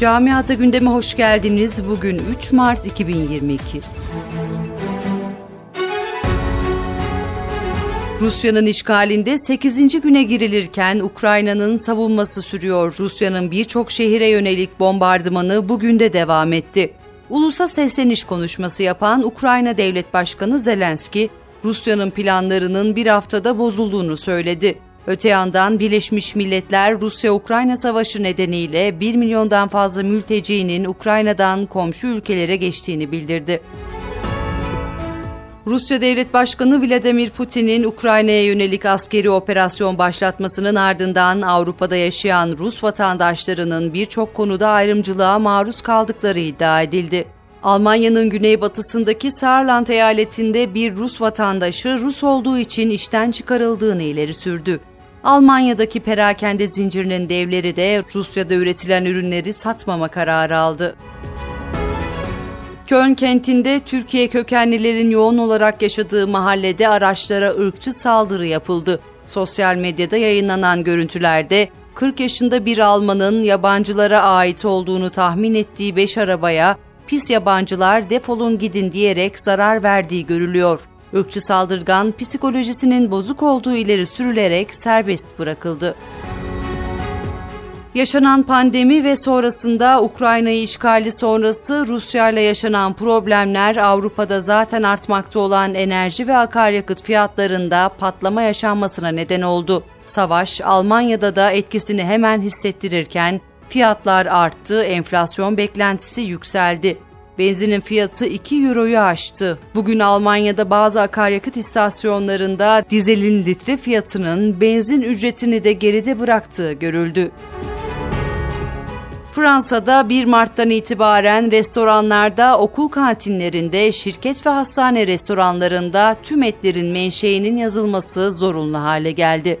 Camiata gündeme hoş geldiniz. Bugün 3 Mart 2022. Rusya'nın işgalinde 8. güne girilirken Ukrayna'nın savunması sürüyor. Rusya'nın birçok şehire yönelik bombardımanı bugün de devam etti. Ulusa sesleniş konuşması yapan Ukrayna Devlet Başkanı Zelenski, Rusya'nın planlarının bir haftada bozulduğunu söyledi. Öte yandan Birleşmiş Milletler Rusya-Ukrayna savaşı nedeniyle 1 milyondan fazla mültecinin Ukrayna'dan komşu ülkelere geçtiğini bildirdi. Rusya Devlet Başkanı Vladimir Putin'in Ukrayna'ya yönelik askeri operasyon başlatmasının ardından Avrupa'da yaşayan Rus vatandaşlarının birçok konuda ayrımcılığa maruz kaldıkları iddia edildi. Almanya'nın güneybatısındaki Saarland eyaletinde bir Rus vatandaşı Rus olduğu için işten çıkarıldığını ileri sürdü. Almanya'daki perakende zincirinin devleri de Rusya'da üretilen ürünleri satmama kararı aldı. Köln kentinde Türkiye kökenlilerin yoğun olarak yaşadığı mahallede araçlara ırkçı saldırı yapıldı. Sosyal medyada yayınlanan görüntülerde 40 yaşında bir Almanın yabancılara ait olduğunu tahmin ettiği 5 arabaya pis yabancılar defolun gidin diyerek zarar verdiği görülüyor. Irkçı saldırgan psikolojisinin bozuk olduğu ileri sürülerek serbest bırakıldı. Yaşanan pandemi ve sonrasında Ukrayna'yı işgali sonrası Rusya ile yaşanan problemler Avrupa'da zaten artmakta olan enerji ve akaryakıt fiyatlarında patlama yaşanmasına neden oldu. Savaş Almanya'da da etkisini hemen hissettirirken fiyatlar arttı, enflasyon beklentisi yükseldi. Benzinin fiyatı 2 euroyu aştı. Bugün Almanya'da bazı akaryakıt istasyonlarında dizelin litre fiyatının benzin ücretini de geride bıraktığı görüldü. Fransa'da 1 Mart'tan itibaren restoranlarda, okul kantinlerinde, şirket ve hastane restoranlarında tüm etlerin menşeinin yazılması zorunlu hale geldi.